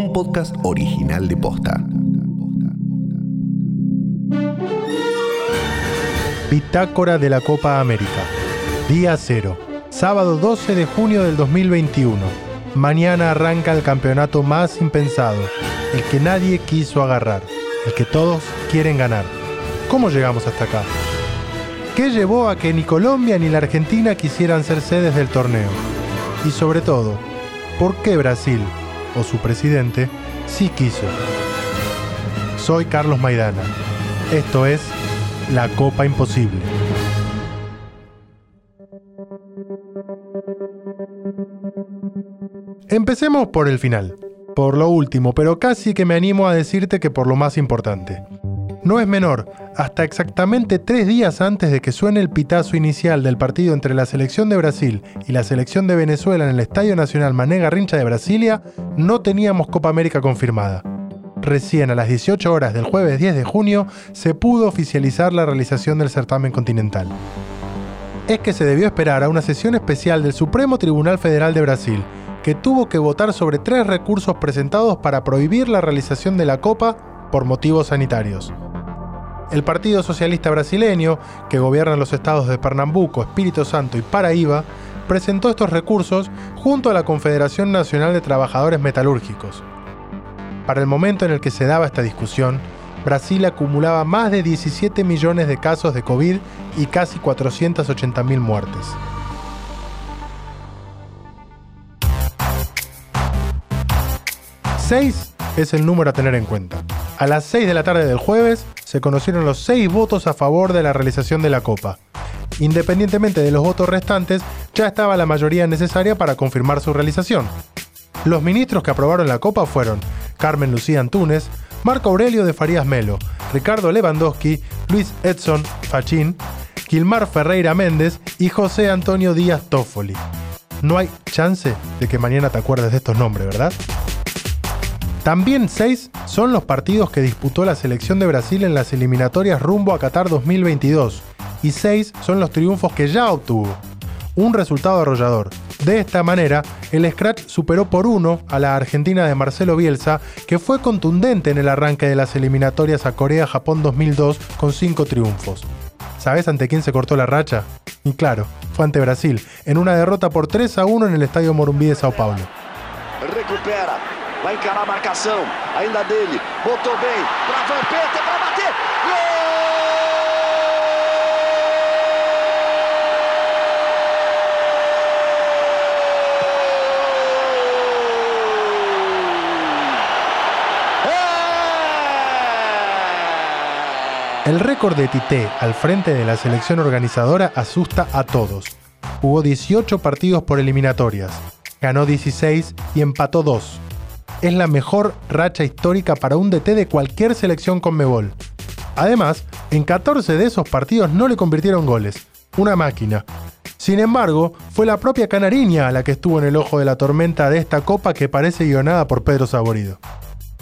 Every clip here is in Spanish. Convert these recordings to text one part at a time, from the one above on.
un podcast original de Posta. Bitácora de la Copa América. Día 0. Sábado 12 de junio del 2021. Mañana arranca el campeonato más impensado, el que nadie quiso agarrar, el que todos quieren ganar. ¿Cómo llegamos hasta acá? ¿Qué llevó a que ni Colombia ni la Argentina quisieran ser sedes del torneo? Y sobre todo, ¿por qué Brasil, o su presidente, sí quiso? Soy Carlos Maidana. Esto es La Copa Imposible. Empecemos por el final, por lo último, pero casi que me animo a decirte que por lo más importante. No es menor, hasta exactamente tres días antes de que suene el pitazo inicial del partido entre la selección de Brasil y la selección de Venezuela en el Estadio Nacional Mané Garrincha de Brasilia, no teníamos Copa América confirmada. Recién a las 18 horas del jueves 10 de junio se pudo oficializar la realización del certamen continental. Es que se debió esperar a una sesión especial del Supremo Tribunal Federal de Brasil, que tuvo que votar sobre tres recursos presentados para prohibir la realización de la Copa por motivos sanitarios. El Partido Socialista Brasileño, que gobierna los estados de Pernambuco, Espíritu Santo y Paraíba, presentó estos recursos junto a la Confederación Nacional de Trabajadores Metalúrgicos. Para el momento en el que se daba esta discusión, Brasil acumulaba más de 17 millones de casos de COVID y casi 480.000 muertes. Seis es el número a tener en cuenta. A las 6 de la tarde del jueves se conocieron los seis votos a favor de la realización de la Copa. Independientemente de los votos restantes, ya estaba la mayoría necesaria para confirmar su realización. Los ministros que aprobaron la Copa fueron Carmen Lucía Antunes, Marco Aurelio de Farías Melo, Ricardo Lewandowski, Luis Edson Fachín, Gilmar Ferreira Méndez y José Antonio Díaz Toffoli. No hay chance de que mañana te acuerdes de estos nombres, ¿verdad? También seis son los partidos que disputó la selección de Brasil en las eliminatorias rumbo a Qatar 2022, y seis son los triunfos que ya obtuvo. Un resultado arrollador. De esta manera, el Scratch superó por uno a la Argentina de Marcelo Bielsa, que fue contundente en el arranque de las eliminatorias a Corea-Japón 2002 con cinco triunfos. ¿Sabes ante quién se cortó la racha? Y claro, fue ante Brasil, en una derrota por 3 a 1 en el Estadio Morumbi de Sao Paulo. Recupera, vai encarar a marcação, ainda dele, botou bem, para Vampeta, para bater, El récord de Tite al frente de la selección organizadora asusta a todos. Jugó 18 partidos por eliminatorias, ganó 16 y empató 2. Es la mejor racha histórica para un DT de cualquier selección con Mebol. Además, en 14 de esos partidos no le convirtieron goles. Una máquina. Sin embargo, fue la propia Canariña la que estuvo en el ojo de la tormenta de esta copa que parece guionada por Pedro Saborido.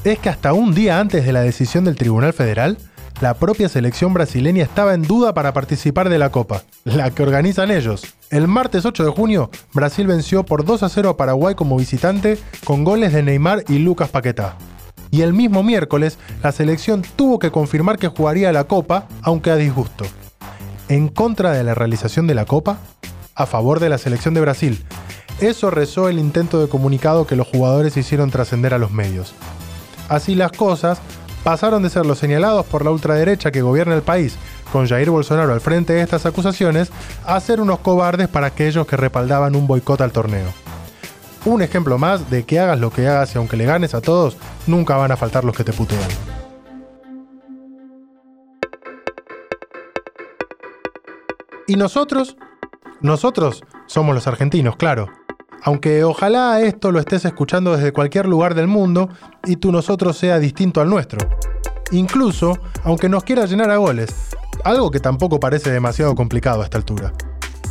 Es que hasta un día antes de la decisión del Tribunal Federal, la propia selección brasileña estaba en duda para participar de la Copa, la que organizan ellos. El martes 8 de junio, Brasil venció por 2 a 0 a Paraguay como visitante con goles de Neymar y Lucas Paquetá. Y el mismo miércoles, la selección tuvo que confirmar que jugaría la Copa, aunque a disgusto. En contra de la realización de la Copa, a favor de la selección de Brasil. Eso rezó el intento de comunicado que los jugadores hicieron trascender a los medios. Así las cosas, pasaron de ser los señalados por la ultraderecha que gobierna el país, con Jair Bolsonaro al frente de estas acusaciones, a ser unos cobardes para aquellos que respaldaban un boicot al torneo. Un ejemplo más de que hagas lo que hagas y aunque le ganes a todos, nunca van a faltar los que te putean. ¿Y nosotros? Nosotros somos los argentinos, claro. Aunque ojalá esto lo estés escuchando desde cualquier lugar del mundo y tu nosotros sea distinto al nuestro. Incluso, aunque nos quiera llenar a goles, algo que tampoco parece demasiado complicado a esta altura.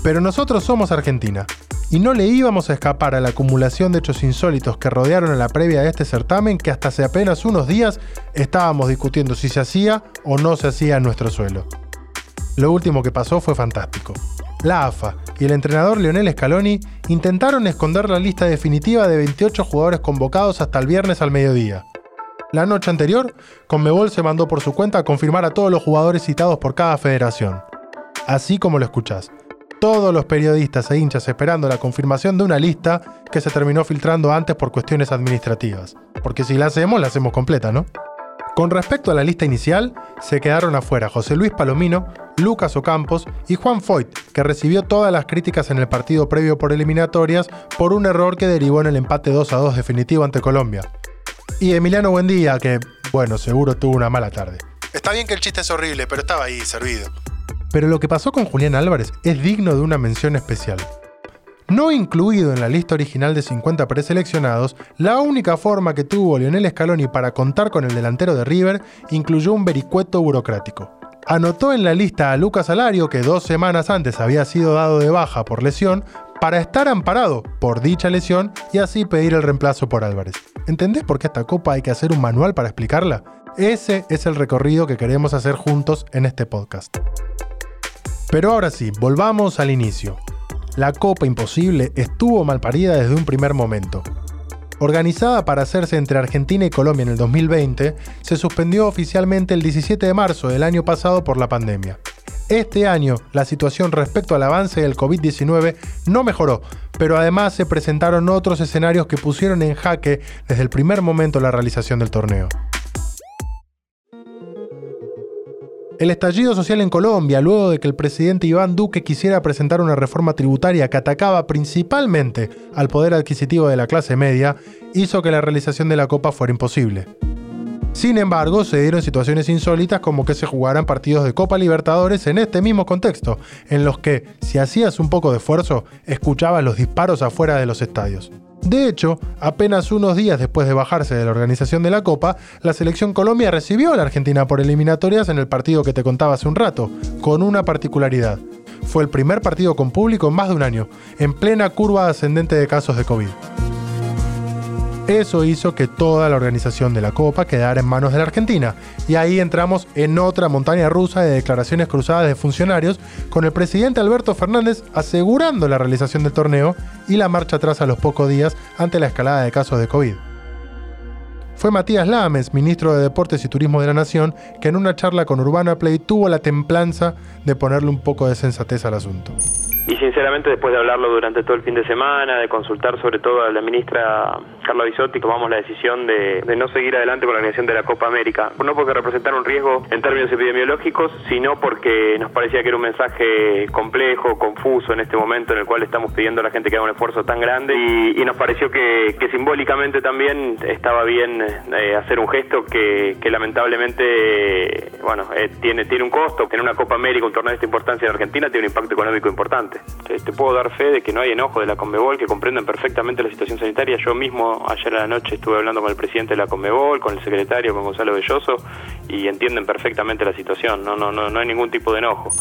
Pero nosotros somos Argentina, y no le íbamos a escapar a la acumulación de hechos insólitos que rodearon a la previa de este certamen que hasta hace apenas unos días estábamos discutiendo si se hacía o no se hacía en nuestro suelo. Lo último que pasó fue fantástico. la AFA y el entrenador Lionel Scaloni intentaron esconder la lista definitiva de 28 jugadores convocados hasta el viernes al mediodía. La noche anterior, Conmebol se mandó por su cuenta a confirmar a todos los jugadores citados por cada federación. Así como lo escuchás. Todos los periodistas e hinchas esperando la confirmación de una lista que se terminó filtrando antes por cuestiones administrativas. Porque si la hacemos, la hacemos completa, ¿no? Con respecto a la lista inicial, se quedaron afuera José Luis Palomino, Lucas Ocampos y Juan Foyt, que recibió todas las críticas en el partido previo por eliminatorias por un error que derivó en el empate 2 a 2 definitivo ante Colombia. Y Emiliano Buendía, que, bueno, seguro tuvo una mala tarde. Está bien que el chiste es horrible, pero estaba ahí, servido. Pero lo que pasó con Julián Álvarez es digno de una mención especial. No incluido en la lista original de 50 preseleccionados, la única forma que tuvo Lionel Scaloni para contar con el delantero de River incluyó un vericueto burocrático. Anotó en la lista a Lucas Alario, que dos semanas antes había sido dado de baja por lesión, para estar amparado por dicha lesión y así pedir el reemplazo por Álvarez. ¿Entendés por qué esta copa hay que hacer un manual para explicarla? Ese es el recorrido que queremos hacer juntos en este podcast. Pero ahora sí, volvamos al inicio la Copa Imposible estuvo mal parida desde un primer momento. Organizada para hacerse entre Argentina y Colombia en el 2020, se suspendió oficialmente el 17 de marzo del año pasado por la pandemia. Este año, la situación respecto al avance del COVID-19 no mejoró, pero además se presentaron otros escenarios que pusieron en jaque desde el primer momento la realización del torneo. El estallido social en Colombia, luego de que el presidente Iván Duque quisiera presentar una reforma tributaria que atacaba principalmente al poder adquisitivo de la clase media, hizo que la realización de la Copa fuera imposible. Sin embargo, se dieron situaciones insólitas como que se jugaran partidos de Copa Libertadores en este mismo contexto, en los que, si hacías un poco de esfuerzo, escuchabas los disparos afuera de los estadios. De hecho, apenas unos días después de bajarse de la organización de la Copa, la selección Colombia recibió a la Argentina por eliminatorias en el partido que te contaba hace un rato, con una particularidad. Fue el primer partido con público en más de un año, en plena curva ascendente de casos de COVID. Eso hizo que toda la organización de la Copa quedara en manos de la Argentina, y ahí entramos en otra montaña rusa de declaraciones cruzadas de funcionarios, con el presidente Alberto Fernández asegurando la realización del torneo y la marcha atrás a los pocos días ante la escalada de casos de COVID. Fue Matías Lames, ministro de Deportes y Turismo de la Nación, que en una charla con Urbana Play tuvo la templanza de ponerle un poco de sensatez al asunto. Y sinceramente, después de hablarlo durante todo el fin de semana, de consultar sobre todo a la ministra Carla Bisotti, tomamos la decisión de, no seguir adelante con la organización de la Copa América. No porque representara un riesgo en términos epidemiológicos, sino porque nos parecía que era un mensaje complejo, confuso en este momento en el cual estamos pidiendo a la gente que haga un esfuerzo tan grande y, nos pareció que, simbólicamente también estaba bien eh, hacer un gesto que, lamentablemente bueno eh, tiene, tiene un costo. En una Copa América, un torneo de esta importancia en Argentina, tiene un impacto económico importante. Te, puedo dar fe de que no hay enojo de la Conmebol, que comprenden perfectamente la situación sanitaria. Yo mismo ayer a la noche estuve hablando con el presidente de la Conmebol, con el secretario, con Gonzalo Belloso, y entienden perfectamente la situación. No, no, no, no hay ningún tipo de enojo.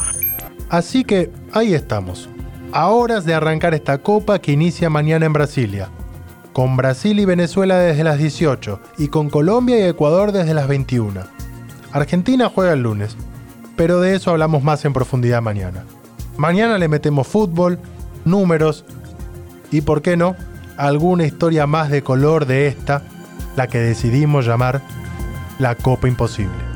Así que ahí estamos, a horas de arrancar esta copa que inicia mañana en Brasilia. Con Brasil y Venezuela desde las 18 y con Colombia y Ecuador desde las 21. Argentina juega el lunes, pero de eso hablamos más en profundidad mañana. Mañana le metemos fútbol, números y, ¿por qué no?, alguna historia más de color de esta, la que decidimos llamar la Copa Imposible.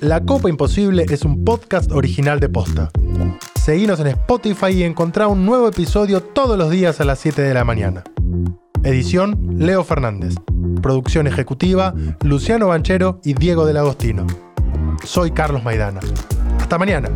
La Copa Imposible es un podcast original de Posta. Seguinos en Spotify y encontrá un nuevo episodio todos los días a las 7 de la mañana. Edición Leo Fernández. Producción ejecutiva Luciano Banchero y Diego del Agostino. Soy Carlos Maidana. Hasta mañana.